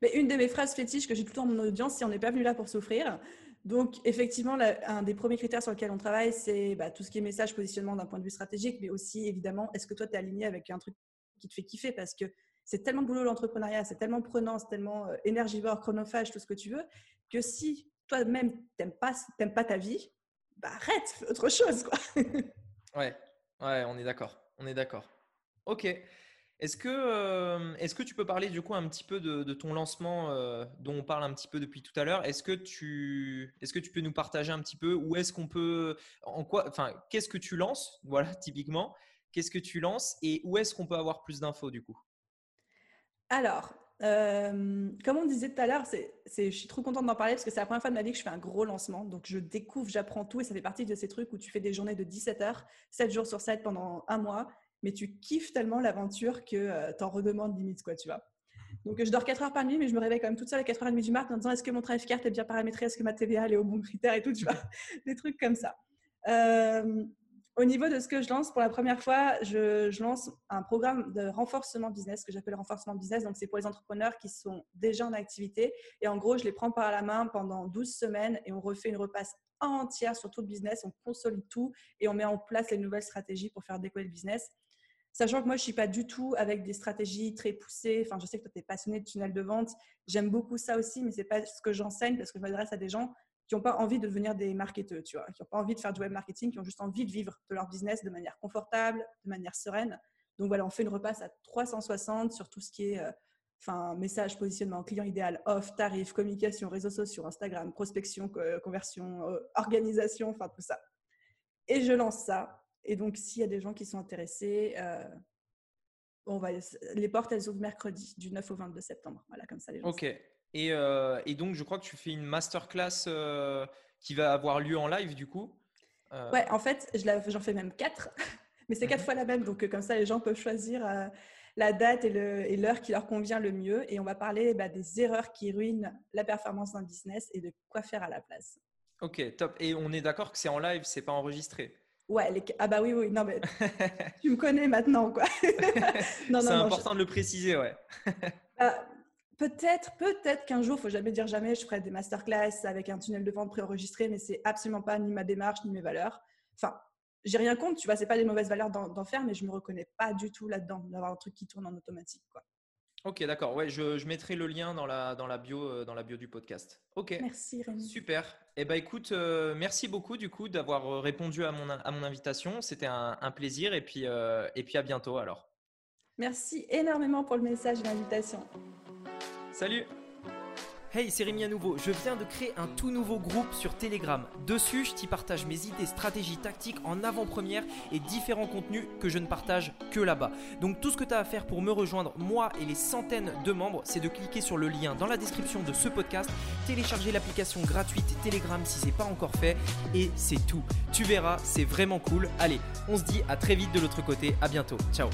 Mais une de mes phrases fétiches que j'ai tout le temps dans mon audience, si on n'est pas venu là pour souffrir. Donc, effectivement, un des premiers critères sur lesquels on travaille, c'est bah, tout ce qui est message, positionnement d'un point de vue stratégique, mais aussi, évidemment, est-ce que toi, tu es aligné avec un truc qui te fait kiffer? Parce que c'est tellement boulot l'entrepreneuriat, c'est tellement prenant, c'est tellement euh, énergivore, chronophage, tout ce que tu veux, que si toi-même, tu n'aimes pas, pas ta vie, bah arrête, fais autre chose. Quoi. ouais, ouais, on est d'accord. On est d'accord. Ok. Est-ce que, euh, est que tu peux parler du coup un petit peu de, ton lancement euh, dont on parle un petit peu depuis tout à l'heure? Est-ce que, tu, est que tu peux nous partager un petit peu où est-ce qu'on peut, en quoi, enfin, qu'est-ce que tu lances? Voilà, typiquement, qu'est-ce que tu lances et où est-ce qu'on peut avoir plus d'infos du coup? Alors, euh, comme on disait tout à l'heure, c'est, je suis trop contente d'en parler parce que c'est la première fois de ma vie que je fais un gros lancement. Donc, je découvre, j'apprends tout et ça fait partie de ces trucs où tu fais des journées de 17 heures, 7 jours sur 7 pendant un mois mais tu kiffes tellement l'aventure que euh, tu en redemandes limite, quoi, tu vois. Donc, je dors 4 heures par nuit, mais je me réveille quand même toute seule à 4h30 du matin en disant est-ce que mon travail carte est bien paramétré, est-ce que ma TVA est au bon critère et tout, tu vois, des trucs comme ça. Euh, au niveau de ce que je lance, pour la première fois, je, je lance un programme de renforcement business que j'appelle renforcement business. Donc, c'est pour les entrepreneurs qui sont déjà en activité. Et en gros, je les prends par la main pendant 12 semaines et on refait une repasse entière sur tout le business. On consolide tout et on met en place les nouvelles stratégies pour faire décoller le business. Sachant que moi, je ne suis pas du tout avec des stratégies très poussées. Enfin, je sais que toi, tu es passionné de tunnel de vente. J'aime beaucoup ça aussi, mais ce n'est pas ce que j'enseigne parce que je m'adresse à des gens qui n'ont pas envie de devenir des marketeurs, tu vois, qui n'ont pas envie de faire du web marketing, qui ont juste envie de vivre de leur business de manière confortable, de manière sereine. Donc voilà, on fait une repasse à 360 sur tout ce qui est euh, enfin, message, positionnement, client idéal, offre, tarif, communication, réseaux sociaux, Instagram, prospection, conversion, euh, organisation, enfin tout ça. Et je lance ça et donc, s'il y a des gens qui sont intéressés, euh, on va, les portes, elles ouvrent mercredi, du 9 au 22 septembre. Voilà, comme ça, les gens. Ok. Et, euh, et, donc, je crois que tu fais une masterclass euh, qui va avoir lieu en live, du coup Ouais, en fait, j'en fais même quatre, mais c'est quatre mhm. fois la même. Donc, comme ça, les gens peuvent choisir la date et l'heure qui leur convient le mieux. Et on va parler bah, des erreurs qui ruinent la performance d'un business et de quoi faire à la place. Ok, top. Et on est d'accord que c'est en live, c'est pas enregistré? Ouais, ah bah oui, oui, non, mais tu me connais maintenant, quoi. c'est important de le préciser, ouais. Bah, peut-être, peut-être qu'un jour, faut jamais dire jamais, je ferai des masterclass avec un tunnel de vente préenregistré, mais c'est absolument pas ni ma démarche ni mes valeurs. Enfin, j'ai rien contre, tu vois, c'est pas des mauvaises valeurs d'en faire, mais je me reconnais pas du tout là-dedans, d'avoir un truc qui tourne en automatique, quoi. Ok, d'accord. Ouais, je, je, mettrai le lien dans la, dans la, bio, euh, dans la bio du podcast. Ok. Merci Rémi. Super. Eh ben, écoute, euh, merci beaucoup du coup d'avoir euh, répondu à mon, à mon invitation. C'était un, un, plaisir et puis, et puis à bientôt alors. Merci énormément pour le message et l'invitation. Salut Hey, c'est Rémi à nouveau. Je viens de créer un tout nouveau groupe sur Telegram. Dessus, je t'y partage mes idées, stratégies, tactiques en avant-première et différents contenus que je ne partage que là-bas. Donc tout ce que tu as à faire pour me rejoindre, moi et les centaines de membres, c'est de cliquer sur le lien dans la description de ce podcast, télécharger l'application gratuite Telegram si c'est pas encore fait et c'est tout. Tu verras, c'est vraiment cool. Allez, on se dit à très vite de l'autre côté. À bientôt. Ciao.